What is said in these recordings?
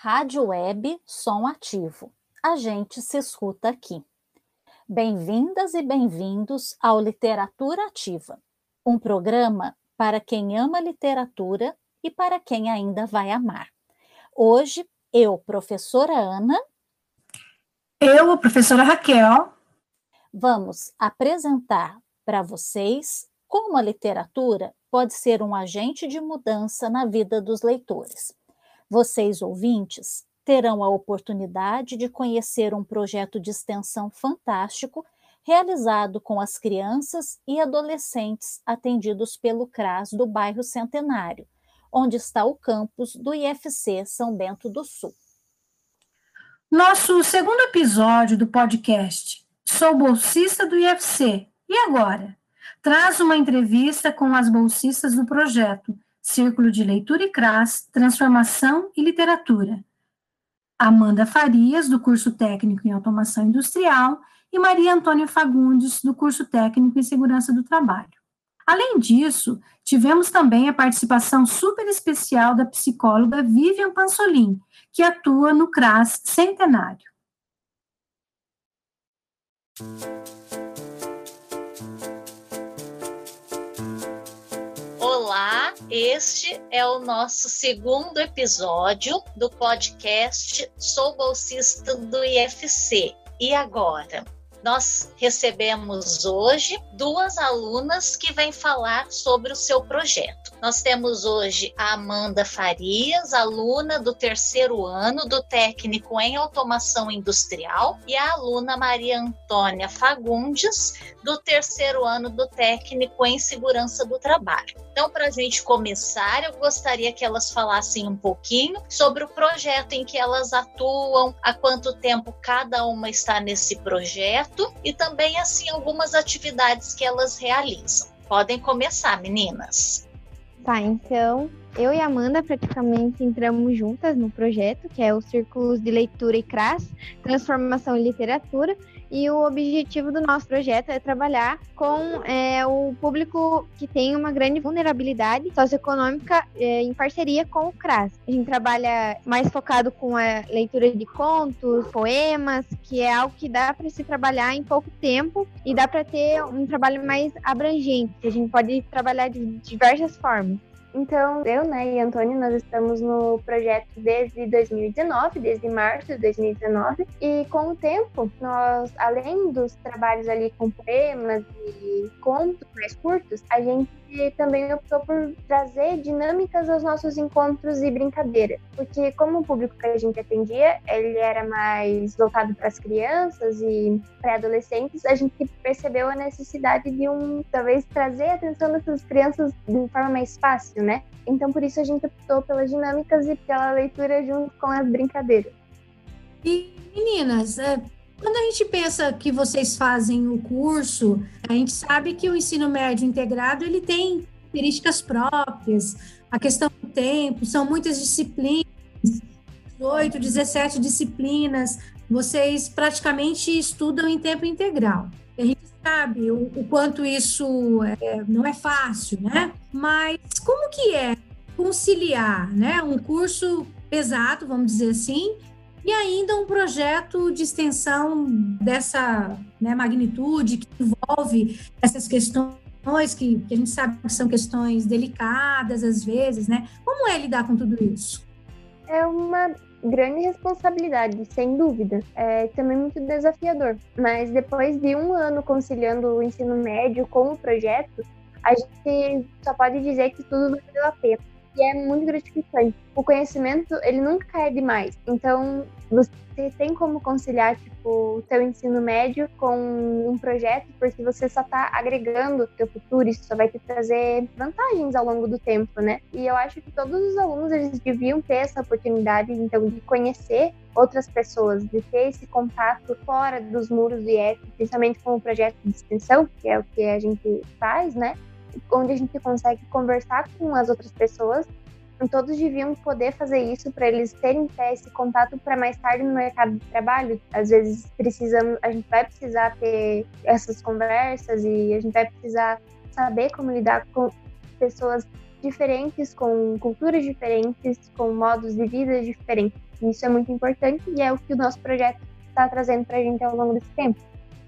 Rádio Web Som Ativo. A gente se escuta aqui. Bem-vindas e bem-vindos ao Literatura Ativa, um programa para quem ama literatura e para quem ainda vai amar. Hoje, eu, professora Ana. Eu, professora Raquel. Vamos apresentar para vocês como a literatura pode ser um agente de mudança na vida dos leitores. Vocês, ouvintes, terão a oportunidade de conhecer um projeto de extensão fantástico realizado com as crianças e adolescentes atendidos pelo CRAS do bairro Centenário, onde está o campus do IFC São Bento do Sul. Nosso segundo episódio do podcast Sou bolsista do IFC. E agora? Traz uma entrevista com as bolsistas do projeto Círculo de Leitura e CRAS, Transformação e Literatura. Amanda Farias, do curso técnico em automação industrial, e Maria Antônia Fagundes, do curso técnico em segurança do trabalho. Além disso, tivemos também a participação super especial da psicóloga Vivian Pansolim, que atua no CRAS Centenário. Olá, este é o nosso segundo episódio do podcast Sou Bolsista do IFC. E agora? Nós recebemos hoje duas alunas que vêm falar sobre o seu projeto. Nós temos hoje a Amanda Farias, aluna do terceiro ano do técnico em automação industrial, e a aluna Maria Antônia Fagundes, do terceiro ano do técnico em segurança do trabalho. Então, para a gente começar, eu gostaria que elas falassem um pouquinho sobre o projeto em que elas atuam, há quanto tempo cada uma está nesse projeto e também, assim, algumas atividades que elas realizam. Podem começar, meninas. Tá, então eu e Amanda praticamente entramos juntas no projeto, que é o Círculos de Leitura e CRAS, Transformação em Literatura, e o objetivo do nosso projeto é trabalhar com é, o público que tem uma grande vulnerabilidade socioeconômica é, em parceria com o CRAS. A gente trabalha mais focado com a leitura de contos, poemas, que é algo que dá para se trabalhar em pouco tempo e dá para ter um trabalho mais abrangente. A gente pode trabalhar de diversas formas. Então, eu né, e Antônio, nós estamos no projeto desde 2019, desde março de 2019, e com o tempo, nós, além dos trabalhos ali com poemas e contos mais curtos, a gente também optou por trazer dinâmicas aos nossos encontros e brincadeiras, porque como o público que a gente atendia, ele era mais voltado para as crianças e pré-adolescentes, a gente percebeu a necessidade de um, talvez, trazer a atenção dessas crianças de forma mais fácil, né? Então, por isso a gente optou pelas dinâmicas e pela leitura junto com as brincadeiras. E, meninas, é, quando a gente pensa que vocês fazem o curso, a gente sabe que o ensino médio integrado ele tem características próprias, a questão do tempo, são muitas disciplinas, 18, 17 disciplinas, vocês praticamente estudam em tempo integral. A gente sabe o, o quanto isso é, não é fácil, né? Mas como que é conciliar, né, um curso pesado, vamos dizer assim, e ainda um projeto de extensão dessa né, magnitude que envolve essas questões que, que, a gente sabe que são questões delicadas às vezes, né? Como é lidar com tudo isso? É uma grande responsabilidade, sem dúvida. É também muito desafiador. Mas depois de um ano conciliando o ensino médio com o projeto, a gente só pode dizer que tudo valeu a pena e é muito gratificante. O conhecimento, ele nunca é demais. Então, você tem como conciliar, tipo, o seu ensino médio com um projeto, porque você só está agregando o teu futuro, isso só vai te trazer vantagens ao longo do tempo, né? E eu acho que todos os alunos, eles deviam ter essa oportunidade, então, de conhecer outras pessoas, de ter esse contato fora dos muros do IF, principalmente com o projeto de extensão, que é o que a gente faz, né? Onde a gente consegue conversar com as outras pessoas. E todos deviam poder fazer isso para eles terem esse contato para mais tarde no mercado de trabalho. Às vezes precisamos, a gente vai precisar ter essas conversas e a gente vai precisar saber como lidar com pessoas diferentes, com culturas diferentes, com modos de vida diferentes. Isso é muito importante e é o que o nosso projeto está trazendo para a gente ao longo desse tempo.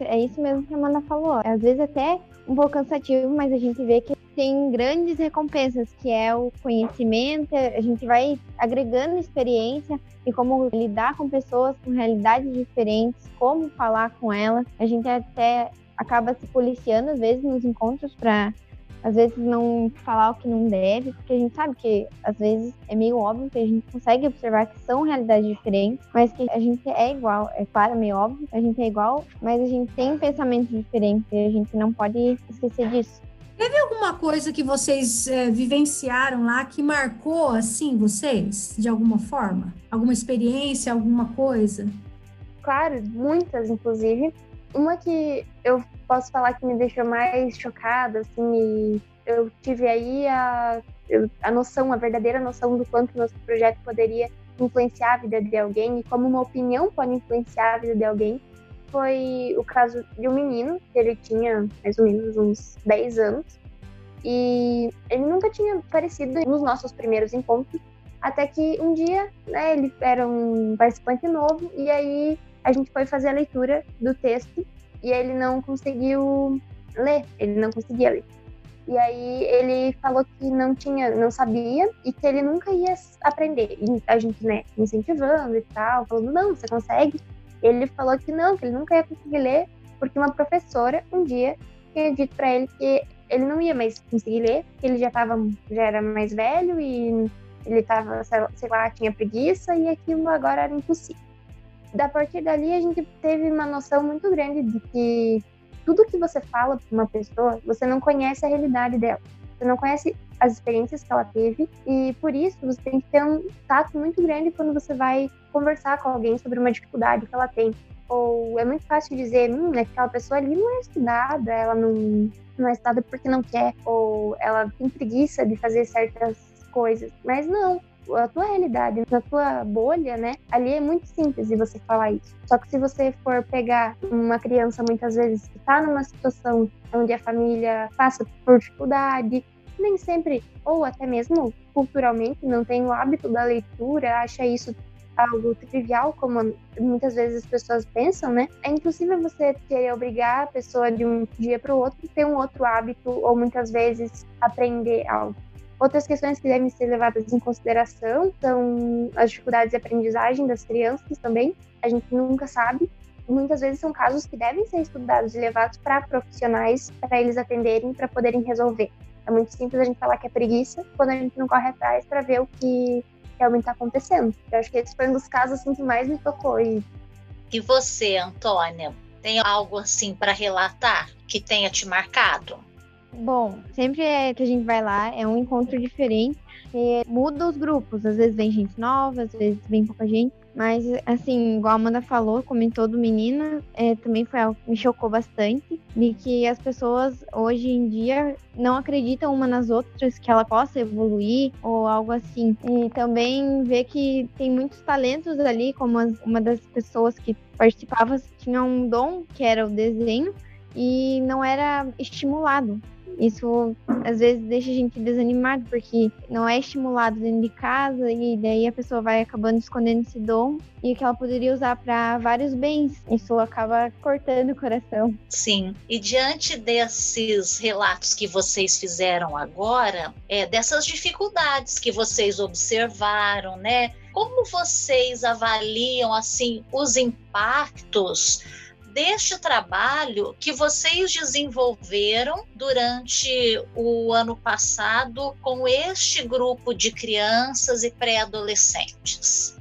É isso mesmo que a Amanda falou. Às vezes até um pouco cansativo, mas a gente vê que tem grandes recompensas, que é o conhecimento, a gente vai agregando experiência e como lidar com pessoas com realidades diferentes, como falar com elas. A gente até acaba se policiando às vezes nos encontros para às vezes não falar o que não deve, porque a gente sabe que às vezes é meio óbvio que a gente consegue observar que são realidades diferentes, mas que a gente é igual. É claro, meio óbvio, a gente é igual, mas a gente tem pensamentos diferentes e a gente não pode esquecer disso. Teve alguma coisa que vocês é, vivenciaram lá que marcou assim vocês, de alguma forma? Alguma experiência, alguma coisa? Claro, muitas, inclusive. Uma que eu posso falar que me deixou mais chocada, assim, eu tive aí a, a noção, a verdadeira noção do quanto nosso projeto poderia influenciar a vida de alguém e como uma opinião pode influenciar a vida de alguém. Foi o caso de um menino, que ele tinha mais ou menos uns 10 anos, e ele nunca tinha aparecido nos nossos primeiros encontros, até que um dia, né, ele era um participante novo, e aí a gente foi fazer a leitura do texto e ele não conseguiu ler, ele não conseguia ler. E aí ele falou que não tinha, não sabia e que ele nunca ia aprender. E a gente, né, incentivando e tal, falando, não, você consegue. Ele falou que não, que ele nunca ia conseguir ler, porque uma professora um dia tinha dito para ele que ele não ia mais conseguir ler, que ele já tava, já era mais velho e ele tava, sei lá, tinha preguiça e aquilo agora era impossível da partir dali a gente teve uma noção muito grande de que tudo que você fala para uma pessoa, você não conhece a realidade dela. Você não conhece as experiências que ela teve e por isso você tem que ter um tato muito grande quando você vai conversar com alguém sobre uma dificuldade que ela tem. Ou é muito fácil dizer, hum, aquela pessoa ali não é estudada, ela não, não é estudada porque não quer, ou ela tem preguiça de fazer certas coisas. Mas não, a tua realidade, na tua bolha, né? Ali é muito simples de você falar isso. Só que se você for pegar uma criança muitas vezes que está numa situação onde a família passa por dificuldade, nem sempre, ou até mesmo culturalmente, não tem o hábito da leitura, acha isso algo trivial, como muitas vezes as pessoas pensam, né? É impossível você querer obrigar a pessoa de um dia para o outro ter um outro hábito ou muitas vezes aprender algo. Outras questões que devem ser levadas em consideração são as dificuldades de aprendizagem das crianças também. A gente nunca sabe. Muitas vezes são casos que devem ser estudados e levados para profissionais para eles atenderem, para poderem resolver. É muito simples a gente falar que é preguiça quando a gente não corre atrás para ver o que realmente está acontecendo. Eu acho que esse foi um dos casos assim, que mais me tocou. E, e você, Antônia, tem algo assim para relatar que tenha te marcado? Bom, sempre é que a gente vai lá, é um encontro diferente. E muda os grupos, às vezes vem gente nova, às vezes vem pouca gente. Mas, assim, igual a Amanda falou, comentou do menino, é, também foi algo que me chocou bastante, de que as pessoas hoje em dia não acreditam uma nas outras que ela possa evoluir ou algo assim. E também ver que tem muitos talentos ali, como as, uma das pessoas que participava tinha um dom, que era o desenho, e não era estimulado. Isso às vezes deixa a gente desanimado, porque não é estimulado dentro de casa e daí a pessoa vai acabando escondendo esse dom e que ela poderia usar para vários bens. Isso acaba cortando o coração. Sim. E diante desses relatos que vocês fizeram agora, é, dessas dificuldades que vocês observaram, né? Como vocês avaliam assim os impactos deste trabalho que vocês desenvolveram durante o ano passado com este grupo de crianças e pré-adolescentes?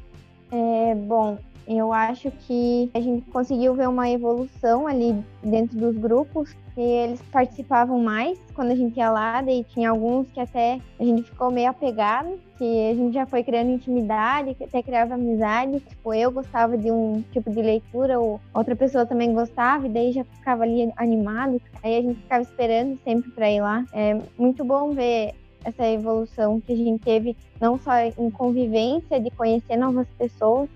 É, bom, eu acho que a gente conseguiu ver uma evolução ali dentro dos grupos e eles participavam mais quando a gente ia lá, daí tinha alguns que até a gente ficou meio apegado, que a gente já foi criando intimidade, até criava amizade. Tipo, eu gostava de um tipo de leitura, ou outra pessoa também gostava, e daí já ficava ali animado. Aí a gente ficava esperando sempre para ir lá. É muito bom ver essa evolução que a gente teve, não só em convivência, de conhecer novas pessoas,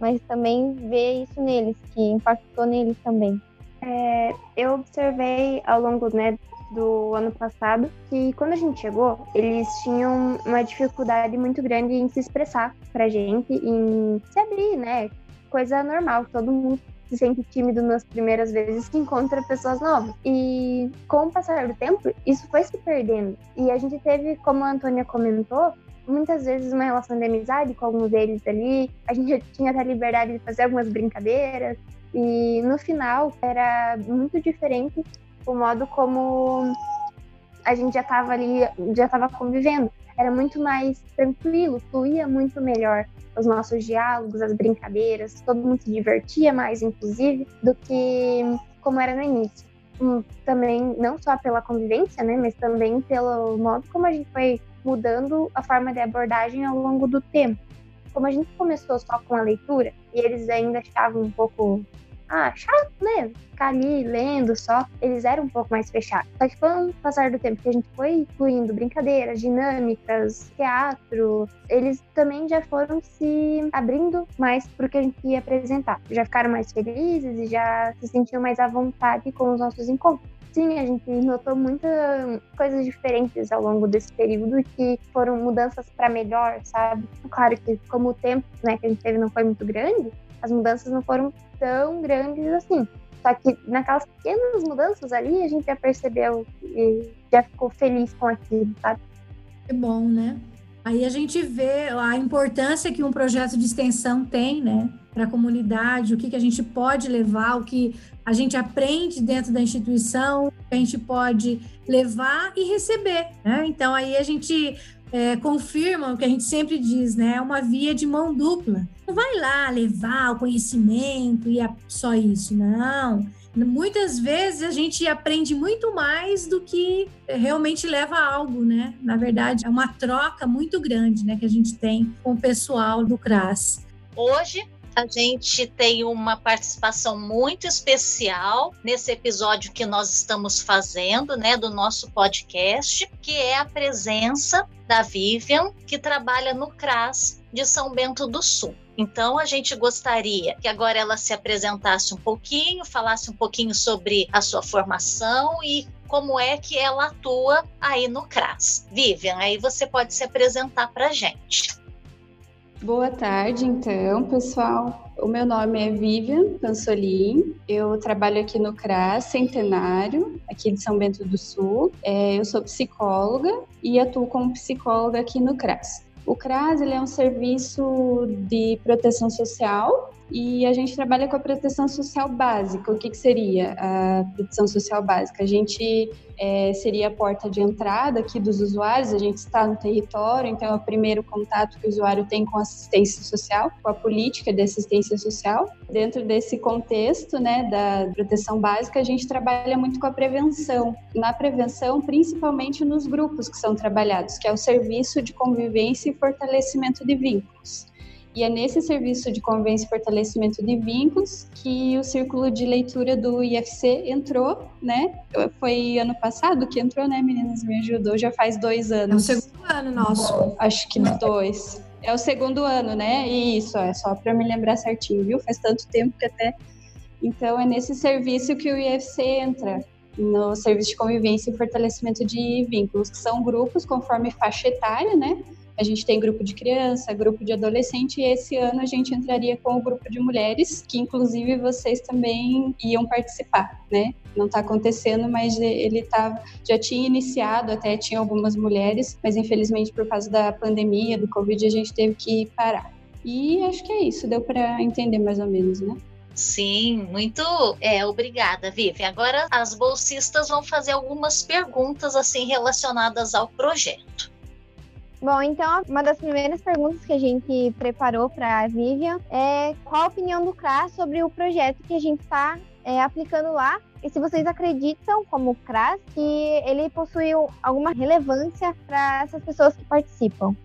mas também ver isso neles, que impactou neles também. É, eu observei ao longo né, do ano passado, que quando a gente chegou, eles tinham uma dificuldade muito grande em se expressar pra gente, em se abrir, né? Coisa normal, todo mundo se sente tímido nas primeiras vezes que encontra pessoas novas. E com o passar do tempo, isso foi se perdendo. E a gente teve, como a Antônia comentou, muitas vezes uma relação de amizade com alguns deles ali. A gente tinha até liberdade de fazer algumas brincadeiras. E no final era muito diferente o modo como a gente já estava ali, já estava convivendo. Era muito mais tranquilo, fluía muito melhor os nossos diálogos, as brincadeiras, todo mundo se divertia mais, inclusive, do que como era no início. Hum, também, não só pela convivência, né, mas também pelo modo como a gente foi mudando a forma de abordagem ao longo do tempo. Como a gente começou só com a leitura, e eles ainda estavam um pouco ah, chato, né? Ficar ali lendo só. Eles eram um pouco mais fechados. Só que com o passar do tempo que a gente foi incluindo brincadeiras, dinâmicas, teatro, eles também já foram se abrindo mais pro que a gente ia apresentar. Já ficaram mais felizes e já se sentiam mais à vontade com os nossos encontros. Sim, a gente notou muitas coisas diferentes ao longo desse período que foram mudanças para melhor, sabe? Claro que como o tempo né, que a gente teve não foi muito grande, as mudanças não foram tão grandes assim. Só que naquelas pequenas mudanças ali, a gente já percebeu e já ficou feliz com aquilo, sabe? É bom, né? Aí a gente vê a importância que um projeto de extensão tem, né, para a comunidade, o que, que a gente pode levar, o que a gente aprende dentro da instituição, a gente pode levar e receber, né? Então aí a gente é, confirma o que a gente sempre diz, né? É uma via de mão dupla. Não vai lá levar o conhecimento e é só isso, não. Muitas vezes a gente aprende muito mais do que realmente leva a algo, né? Na verdade, é uma troca muito grande, né, que a gente tem com o pessoal do CRAS. Hoje a gente tem uma participação muito especial nesse episódio que nós estamos fazendo, né, do nosso podcast, que é a presença da Vivian, que trabalha no CRAS de São Bento do Sul. Então, a gente gostaria que agora ela se apresentasse um pouquinho, falasse um pouquinho sobre a sua formação e como é que ela atua aí no CRAS. Vivian, aí você pode se apresentar para a gente. Boa tarde, então, pessoal. O meu nome é Vivian Pansolim. Eu trabalho aqui no CRAS Centenário, aqui de São Bento do Sul. É, eu sou psicóloga e atuo como psicóloga aqui no CRAS. O CRAS é um serviço de proteção social e a gente trabalha com a proteção social básica. O que, que seria a proteção social básica? A gente é, seria a porta de entrada aqui dos usuários, a gente está no território, então é o primeiro contato que o usuário tem com assistência social, com a política de assistência social. Dentro desse contexto né, da proteção básica, a gente trabalha muito com a prevenção. Na prevenção, principalmente nos grupos que são trabalhados, que é o serviço de convivência e fortalecimento de vínculos. E é nesse serviço de convivência e fortalecimento de vínculos que o círculo de leitura do IFC entrou, né? Foi ano passado que entrou, né, meninas? Me ajudou, já faz dois anos. É o segundo ano nosso. Acho que dois. É o segundo ano, né? Isso, é só para me lembrar certinho, viu? Faz tanto tempo que até. Então, é nesse serviço que o IFC entra, no serviço de convivência e fortalecimento de vínculos, que são grupos conforme faixa etária, né? A gente tem grupo de criança, grupo de adolescente, e esse ano a gente entraria com o grupo de mulheres, que inclusive vocês também iam participar, né? Não está acontecendo, mas ele tá, já tinha iniciado, até tinha algumas mulheres, mas infelizmente por causa da pandemia, do Covid, a gente teve que parar. E acho que é isso, deu para entender mais ou menos, né? Sim, muito é, obrigada, Vivi. Agora as bolsistas vão fazer algumas perguntas assim relacionadas ao projeto. Bom, então uma das primeiras perguntas que a gente preparou para a Vivian é qual a opinião do CRAS sobre o projeto que a gente está é, aplicando lá e se vocês acreditam, como CRAS, que ele possui alguma relevância para essas pessoas que participam.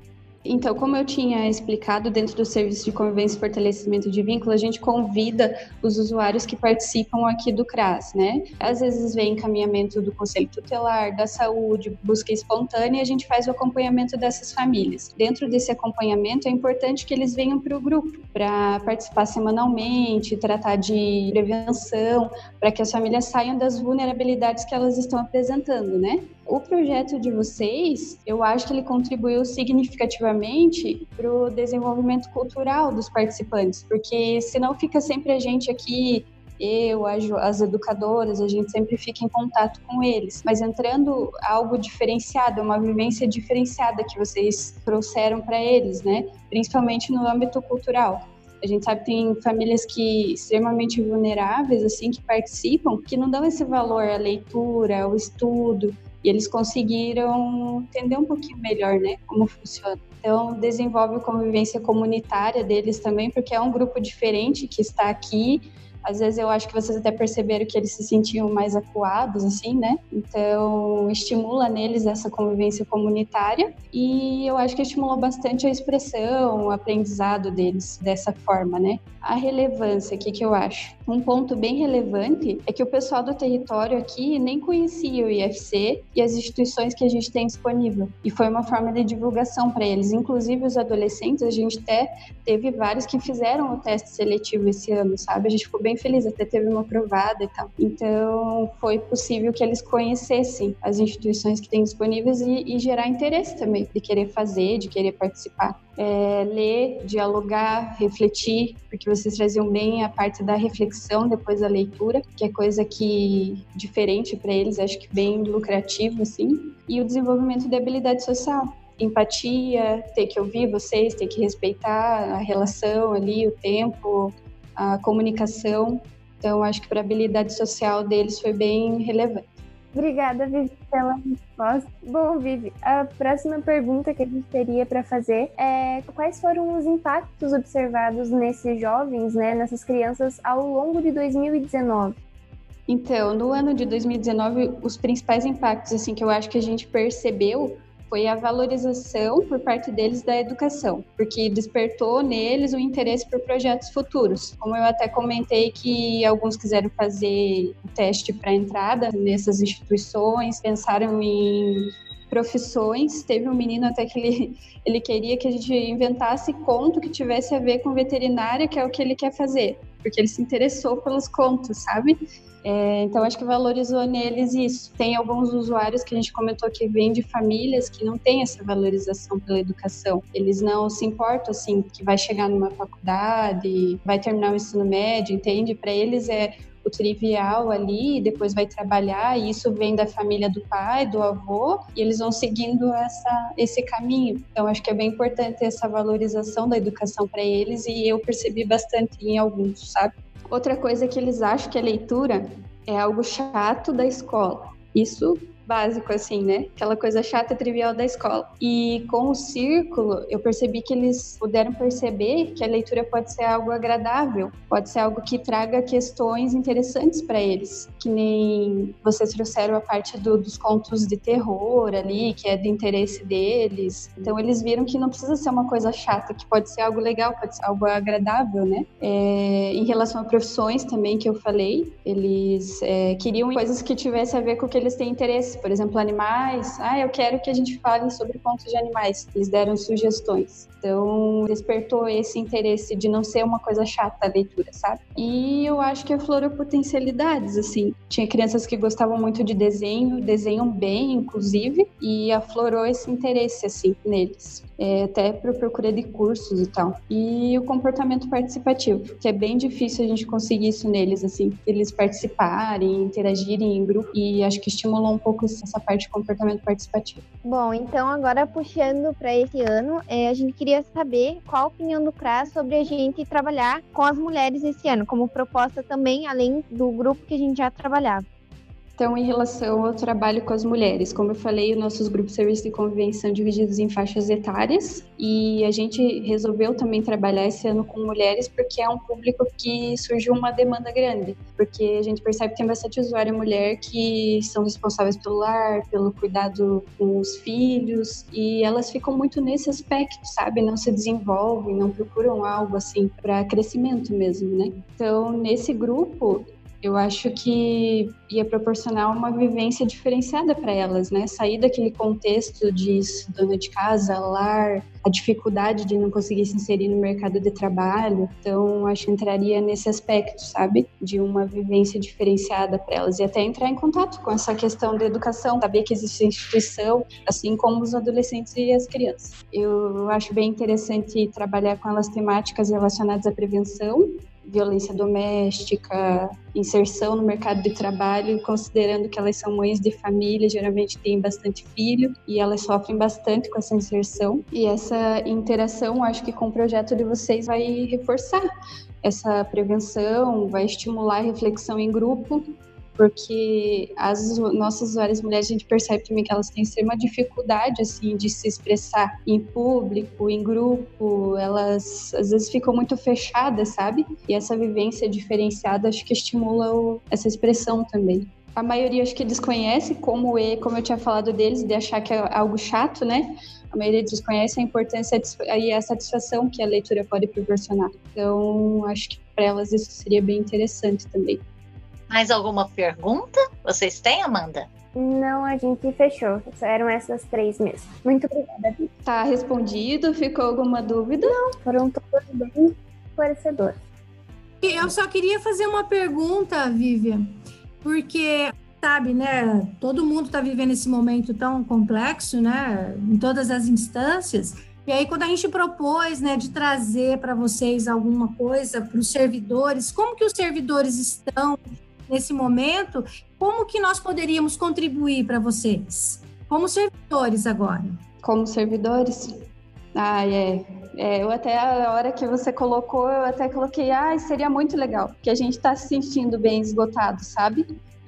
Então, como eu tinha explicado, dentro do serviço de convivência e fortalecimento de vínculo, a gente convida os usuários que participam aqui do CRAS, né? Às vezes vem encaminhamento do Conselho Tutelar, da Saúde, busca espontânea, e a gente faz o acompanhamento dessas famílias. Dentro desse acompanhamento, é importante que eles venham para o grupo, para participar semanalmente, tratar de prevenção, para que as famílias saiam das vulnerabilidades que elas estão apresentando, né? O projeto de vocês, eu acho que ele contribuiu significativamente para o desenvolvimento cultural dos participantes, porque senão fica sempre a gente aqui eu, as educadoras, a gente sempre fica em contato com eles. Mas entrando algo diferenciado, uma vivência diferenciada que vocês trouxeram para eles, né? Principalmente no âmbito cultural. A gente sabe que tem famílias que extremamente vulneráveis, assim, que participam, que não dão esse valor à leitura, ao estudo, e eles conseguiram entender um pouquinho melhor, né, como funciona. Então, desenvolve a convivência comunitária deles também, porque é um grupo diferente que está aqui às vezes eu acho que vocês até perceberam que eles se sentiam mais acuados, assim, né? Então, estimula neles essa convivência comunitária e eu acho que estimulou bastante a expressão, o aprendizado deles dessa forma, né? A relevância, o que, eu acho? Um ponto bem relevante é que o pessoal do território aqui nem conhecia o IFC e as instituições que a gente tem disponível. E foi uma forma de divulgação para eles. Inclusive, os adolescentes, a gente até teve vários que fizeram o teste seletivo esse ano, sabe? A gente ficou bem bem feliz, até teve uma aprovada e tal. Então, foi possível que eles conhecessem as instituições que têm disponíveis e, e gerar interesse também, de querer fazer, de querer participar. É, ler, dialogar, refletir, porque vocês traziam bem a parte da reflexão depois da leitura, que é coisa que diferente para eles, acho que bem lucrativo assim, e o desenvolvimento de habilidade social empatia, ter que ouvir vocês, ter que respeitar a relação ali, o tempo, a comunicação. Então, acho que para a habilidade social deles foi bem relevante. Obrigada, Vivi, pela resposta. Bom, Vivi, a próxima pergunta que a gente teria para fazer é quais foram os impactos observados nesses jovens, né, nessas crianças, ao longo de 2019? Então, no ano de 2019, os principais impactos assim que eu acho que a gente percebeu foi a valorização por parte deles da educação, porque despertou neles o interesse por projetos futuros. Como eu até comentei que alguns quiseram fazer o teste para entrada nessas instituições, pensaram em profissões. Teve um menino até que ele, ele queria que a gente inventasse conto que tivesse a ver com veterinária, que é o que ele quer fazer, porque ele se interessou pelos contos, sabe? É, então, acho que valorizou neles isso. Tem alguns usuários que a gente comentou que vêm de famílias que não têm essa valorização pela educação. Eles não se importam, assim, que vai chegar numa faculdade, vai terminar o ensino médio, entende? Para eles é o trivial ali, depois vai trabalhar, e isso vem da família do pai, do avô, e eles vão seguindo essa, esse caminho. Então, acho que é bem importante essa valorização da educação para eles, e eu percebi bastante em alguns, sabe? Outra coisa que eles acham que a leitura é algo chato da escola. Isso básico, assim, né? Aquela coisa chata e trivial da escola. E com o círculo, eu percebi que eles puderam perceber que a leitura pode ser algo agradável, pode ser algo que traga questões interessantes para eles. Que nem vocês trouxeram a parte do, dos contos de terror ali, que é de interesse deles. Então, eles viram que não precisa ser uma coisa chata, que pode ser algo legal, pode ser algo agradável, né? É, em relação a profissões também, que eu falei, eles é, queriam coisas que tivessem a ver com o que eles têm interesse por exemplo, animais. Ah, eu quero que a gente fale sobre pontos de animais. Eles deram sugestões. Então, despertou esse interesse de não ser uma coisa chata a leitura, sabe? E eu acho que aflorou potencialidades, assim. Tinha crianças que gostavam muito de desenho, desenham bem, inclusive, e aflorou esse interesse, assim, neles. É, até para procura de cursos e tal. E o comportamento participativo, que é bem difícil a gente conseguir isso neles, assim, eles participarem, interagirem em grupo, e acho que estimulou um pouco essa parte de comportamento participativo. Bom, então agora puxando para esse ano, é, a gente queria saber qual a opinião do CRAS sobre a gente trabalhar com as mulheres esse ano, como proposta também, além do grupo que a gente já trabalhava. Então, em relação ao trabalho com as mulheres, como eu falei, nossos grupos de serviço de convivência são divididos em faixas etárias e a gente resolveu também trabalhar esse ano com mulheres porque é um público que surgiu uma demanda grande, porque a gente percebe que tem bastante usuária mulher que são responsáveis pelo lar, pelo cuidado com os filhos e elas ficam muito nesse aspecto, sabe? Não se desenvolvem, não procuram algo assim para crescimento mesmo, né? Então, nesse grupo, eu acho que ia proporcionar uma vivência diferenciada para elas, né? Sair daquele contexto de dona de casa, lar, a dificuldade de não conseguir se inserir no mercado de trabalho. Então, acho que entraria nesse aspecto, sabe? De uma vivência diferenciada para elas e até entrar em contato com essa questão da educação, saber que existe instituição, assim como os adolescentes e as crianças. Eu acho bem interessante trabalhar com elas temáticas relacionadas à prevenção violência doméstica, inserção no mercado de trabalho, considerando que elas são mães de família, geralmente têm bastante filho e elas sofrem bastante com essa inserção. E essa interação, acho que com o projeto de vocês vai reforçar essa prevenção, vai estimular a reflexão em grupo porque as nossas usuárias mulheres a gente percebe também que elas têm uma dificuldade assim de se expressar em público, em grupo, elas às vezes ficam muito fechadas, sabe? E essa vivência diferenciada acho que estimula o, essa expressão também. A maioria acho que desconhece como e como eu tinha falado deles de achar que é algo chato, né? A maioria desconhece a importância e a satisfação que a leitura pode proporcionar. Então, acho que para elas isso seria bem interessante também. Mais alguma pergunta? Vocês têm, Amanda? Não, a gente fechou. Só eram essas três mesmo. Muito obrigada. Tá respondido? Ficou alguma dúvida? Não, foram todas bem esclarecedoras. Eu só queria fazer uma pergunta, Vivian, porque sabe, né? Todo mundo está vivendo esse momento tão complexo, né? Em todas as instâncias. E aí, quando a gente propôs, né, de trazer para vocês alguma coisa para os servidores, como que os servidores estão nesse momento, como que nós poderíamos contribuir para vocês? Como servidores agora? Como servidores? Ah, é. é. Eu até a hora que você colocou, eu até coloquei, ah, seria muito legal, porque a gente está se sentindo bem esgotado, sabe?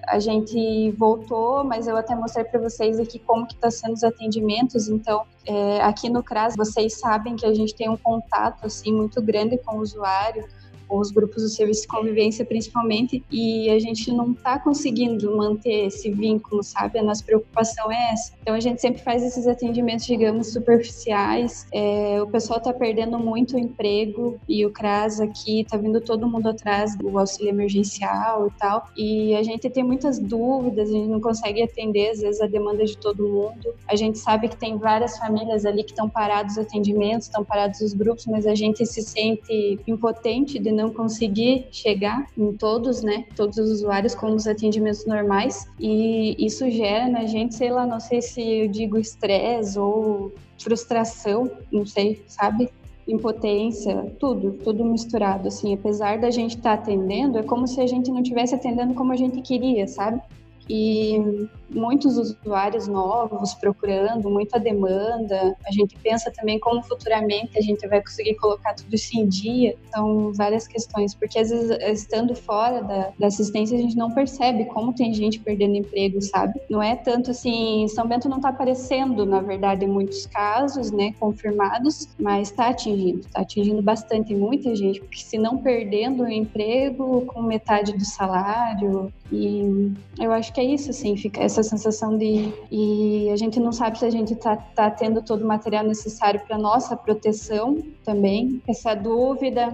A gente voltou, mas eu até mostrei para vocês aqui como que está sendo os atendimentos. Então, é, aqui no CRAS, vocês sabem que a gente tem um contato assim muito grande com o usuário os grupos do serviço de convivência principalmente, e a gente não está conseguindo manter esse vínculo, sabe? A nossa preocupação é essa. Então a gente sempre faz esses atendimentos, digamos, superficiais. É, o pessoal está perdendo muito o emprego e o CRAS aqui está vindo todo mundo atrás do auxílio emergencial e tal. E a gente tem muitas dúvidas, a gente não consegue atender às vezes a demanda de todo mundo. A gente sabe que tem várias famílias ali que estão parados os atendimentos, estão parados os grupos, mas a gente se sente impotente de não conseguir chegar em todos, né, todos os usuários com os atendimentos normais e isso gera na gente, sei lá, não sei se eu digo estresse ou frustração, não sei, sabe? impotência, tudo, tudo misturado, assim, apesar da gente estar tá atendendo, é como se a gente não estivesse atendendo como a gente queria, sabe? E muitos usuários novos procurando, muita demanda. A gente pensa também como futuramente a gente vai conseguir colocar tudo isso em dia. São várias questões, porque às vezes estando fora da, da assistência a gente não percebe como tem gente perdendo emprego, sabe? Não é tanto assim, São Bento não está aparecendo, na verdade, em muitos casos, né, confirmados, mas está atingindo, está atingindo bastante muita gente, porque se não perdendo o emprego com metade do salário, e eu acho que é isso, assim, fica essa sensação de. E a gente não sabe se a gente está tá tendo todo o material necessário para nossa proteção também. Essa dúvida.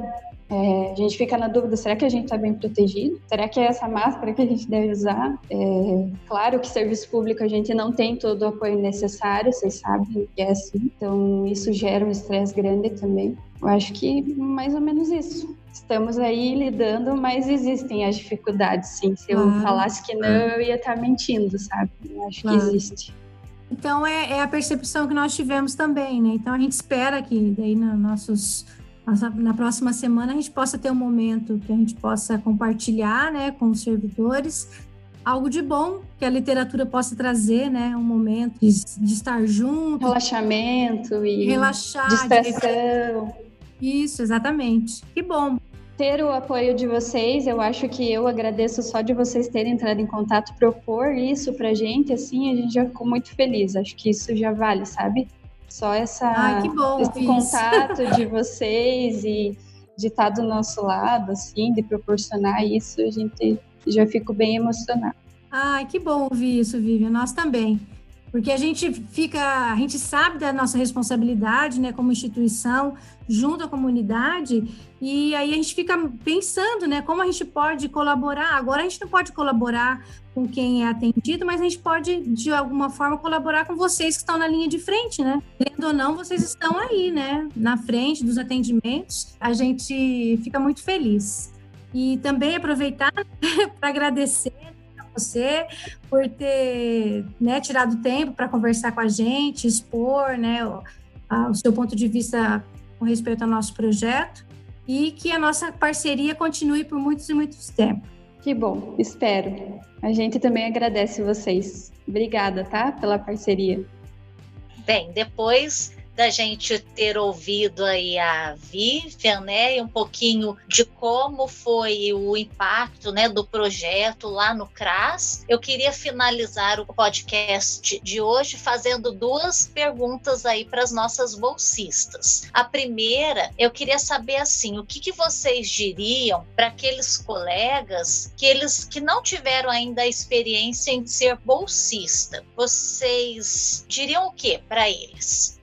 É, a gente fica na dúvida: será que a gente está bem protegido? Será que é essa máscara que a gente deve usar? É, claro que serviço público a gente não tem todo o apoio necessário, vocês sabem que é assim. Então, isso gera um estresse grande também. Eu acho que mais ou menos isso estamos aí lidando, mas existem as dificuldades, sim. Se eu falasse que não, eu ia estar mentindo, sabe? Eu acho claro. que existe. Então é, é, a percepção que nós tivemos também, né? Então a gente espera que daí na, nossos, na próxima semana a gente possa ter um momento que a gente possa compartilhar, né, com os servidores algo de bom que a literatura possa trazer, né? Um momento de, de estar junto, relaxamento e relaxar, distração. Isso, exatamente. Que bom. Ter o apoio de vocês, eu acho que eu agradeço só de vocês terem entrado em contato, propor isso pra gente, assim, a gente já ficou muito feliz. Acho que isso já vale, sabe? Só essa, Ai, bom, esse contato de vocês e de estar do nosso lado, assim, de proporcionar isso, a gente já fico bem emocionada. Ai, que bom ouvir isso, Vivian. Nós também. Porque a gente fica, a gente sabe da nossa responsabilidade, né, como instituição, junto à comunidade, e aí a gente fica pensando, né, como a gente pode colaborar. Agora a gente não pode colaborar com quem é atendido, mas a gente pode, de alguma forma, colaborar com vocês que estão na linha de frente, né? Querendo ou não, vocês estão aí, né, na frente dos atendimentos. A gente fica muito feliz. E também aproveitar para agradecer você por ter né, tirado tempo para conversar com a gente, expor né, o, a, o seu ponto de vista com respeito ao nosso projeto e que a nossa parceria continue por muitos e muitos tempos. Que bom, espero. A gente também agradece vocês. Obrigada, tá? Pela parceria. Bem, depois da gente ter ouvido aí a Vivian, né, e um pouquinho de como foi o impacto, né, do projeto lá no CRAS. Eu queria finalizar o podcast de hoje fazendo duas perguntas aí para as nossas bolsistas. A primeira, eu queria saber assim, o que, que vocês diriam para aqueles colegas que eles que não tiveram ainda a experiência em ser bolsista? Vocês diriam o que para eles?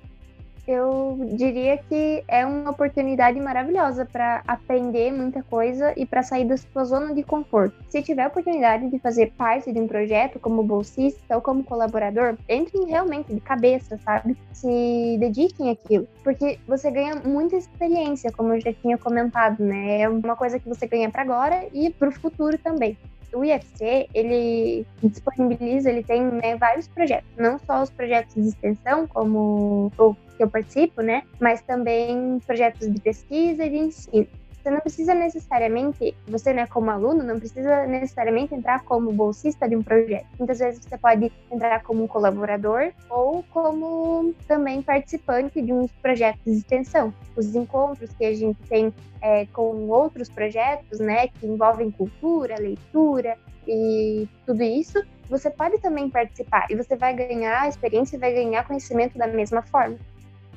Eu diria que é uma oportunidade maravilhosa para aprender muita coisa e para sair da sua zona de conforto. Se tiver a oportunidade de fazer parte de um projeto como bolsista ou como colaborador, entrem realmente de cabeça, sabe? Se dediquem àquilo, porque você ganha muita experiência, como eu já tinha comentado, né? É uma coisa que você ganha para agora e para o futuro também o IFC, ele disponibiliza, ele tem né, vários projetos, não só os projetos de extensão, como o que eu participo, né? Mas também projetos de pesquisa e de ensino. Você não precisa necessariamente, você né, como aluno, não precisa necessariamente entrar como bolsista de um projeto. Muitas vezes você pode entrar como um colaborador ou como também participante de uns projetos de extensão. Os encontros que a gente tem é, com outros projetos, né, que envolvem cultura, leitura e tudo isso, você pode também participar e você vai ganhar experiência e vai ganhar conhecimento da mesma forma.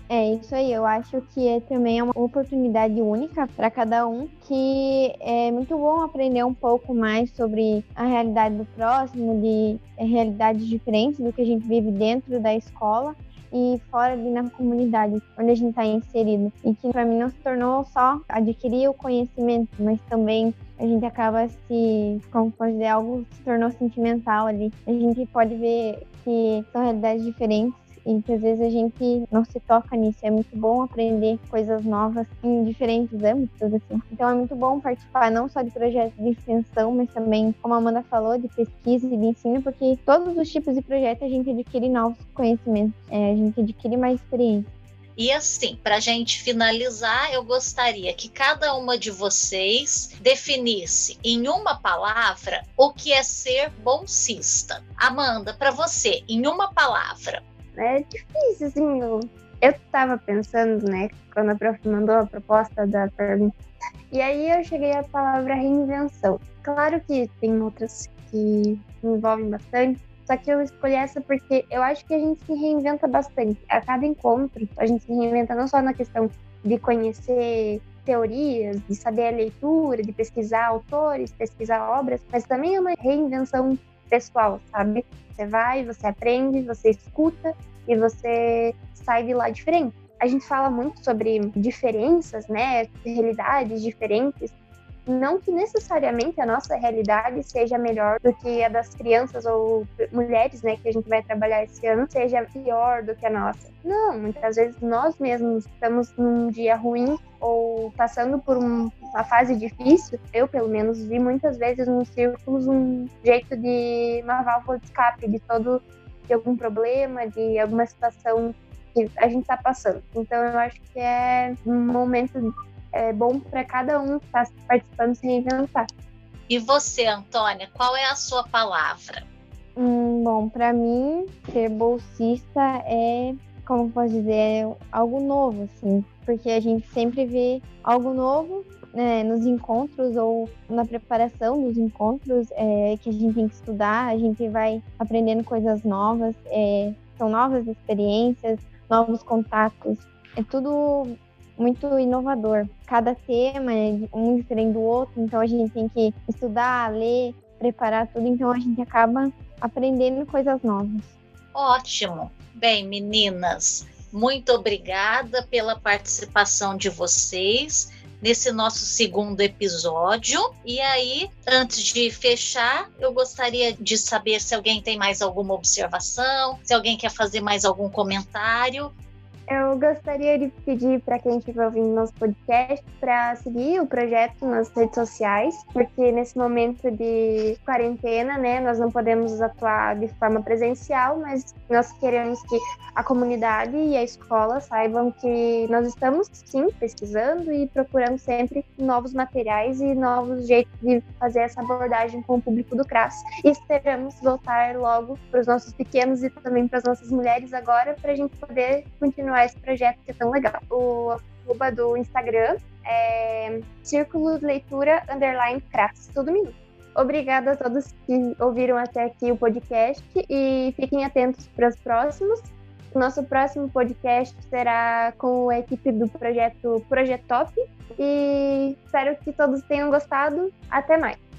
É isso aí, eu acho que é também uma oportunidade única para cada um, que é muito bom aprender um pouco mais sobre a realidade do próximo, de é, realidades diferentes do que a gente vive dentro da escola e fora ali na comunidade onde a gente está inserido. E que para mim não se tornou só adquirir o conhecimento, mas também a gente acaba se, como pode dizer, algo se tornou sentimental ali. A gente pode ver que são realidades diferentes e que às vezes a gente não se toca nisso. É muito bom aprender coisas novas em diferentes âmbitos, assim. Então é muito bom participar não só de projetos de extensão, mas também, como a Amanda falou, de pesquisa e de ensino, porque todos os tipos de projetos a gente adquire novos conhecimentos, é, a gente adquire mais experiência. E assim, para a gente finalizar, eu gostaria que cada uma de vocês definisse em uma palavra o que é ser bolsista. Amanda, para você, em uma palavra, é difícil, assim. Eu, eu tava pensando, né, quando a prof mandou a proposta da pergunta. E aí eu cheguei à palavra reinvenção. Claro que tem outras que envolvem bastante, só que eu escolhi essa porque eu acho que a gente se reinventa bastante. A cada encontro, a gente se reinventa não só na questão de conhecer teorias, de saber a leitura, de pesquisar autores, pesquisar obras, mas também é uma reinvenção pessoal, sabe? Você vai, você aprende, você escuta e você sai de lá diferente. A gente fala muito sobre diferenças, né? Realidades diferentes. Não que necessariamente a nossa realidade seja melhor do que a das crianças ou mulheres, né, que a gente vai trabalhar esse ano, seja pior do que a nossa. Não, muitas vezes nós mesmos estamos num dia ruim ou passando por um, uma fase difícil, eu pelo menos vi muitas vezes nos círculos um jeito de uma válvula de escape de todo de algum problema, de alguma situação que a gente está passando. Então eu acho que é um momento é, bom para cada um que está participando se reinventar. E você, Antônia, qual é a sua palavra? Hum, bom, para mim, ser bolsista é como posso dizer, é algo novo, assim, porque a gente sempre vê algo novo né, nos encontros ou na preparação dos encontros é, que a gente tem que estudar, a gente vai aprendendo coisas novas, é, são novas experiências, novos contatos. É tudo muito inovador. Cada tema é um diferente do outro, então a gente tem que estudar, ler, preparar tudo, então a gente acaba aprendendo coisas novas. Ótimo. Bem, meninas, muito obrigada pela participação de vocês nesse nosso segundo episódio. E aí, antes de fechar, eu gostaria de saber se alguém tem mais alguma observação, se alguém quer fazer mais algum comentário. Eu gostaria de pedir para quem estiver ouvindo nosso podcast para seguir o projeto nas redes sociais, porque nesse momento de quarentena, né, nós não podemos atuar de forma presencial, mas nós queremos que a comunidade e a escola saibam que nós estamos sim pesquisando e procurando sempre novos materiais e novos jeitos de fazer essa abordagem com o público do CRAS. E esperamos voltar logo para os nossos pequenos e também para as nossas mulheres agora, para a gente poder continuar continuar esse projeto que é tão legal. O arroba do Instagram é Círculo Leitura Underline Crafts, tudo minuto. Obrigada a todos que ouviram até aqui o podcast e fiquem atentos para os próximos. Nosso próximo podcast será com a equipe do projeto Projetop e espero que todos tenham gostado. Até mais!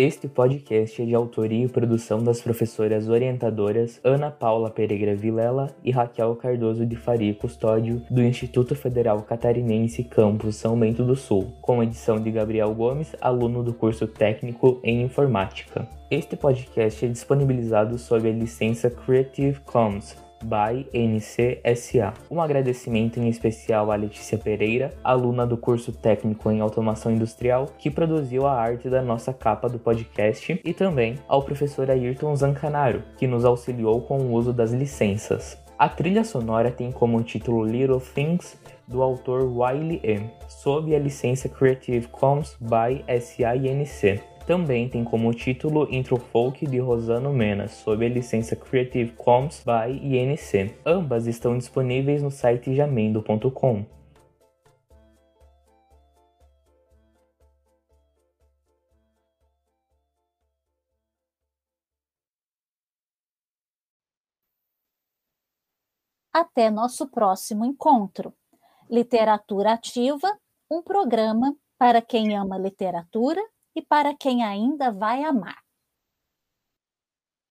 Este podcast é de autoria e produção das professoras orientadoras Ana Paula Pereira Vilela e Raquel Cardoso de Faria Custódio, do Instituto Federal Catarinense Campus São Bento do Sul, com edição de Gabriel Gomes, aluno do curso técnico em informática. Este podcast é disponibilizado sob a licença Creative Commons by NCSA. Um agradecimento em especial à Letícia Pereira, aluna do curso técnico em automação industrial, que produziu a arte da nossa capa do podcast, e também ao professor Ayrton Zancanaro, que nos auxiliou com o uso das licenças. A trilha sonora tem como título Little Things do autor Wiley M, sob a licença Creative Commons by SAINC. Também tem como título Intro Folk de Rosano Mena, sob a licença Creative Commons by INC. Ambas estão disponíveis no site jamendo.com. Até nosso próximo encontro. Literatura Ativa, um programa para quem ama literatura e para quem ainda vai amar.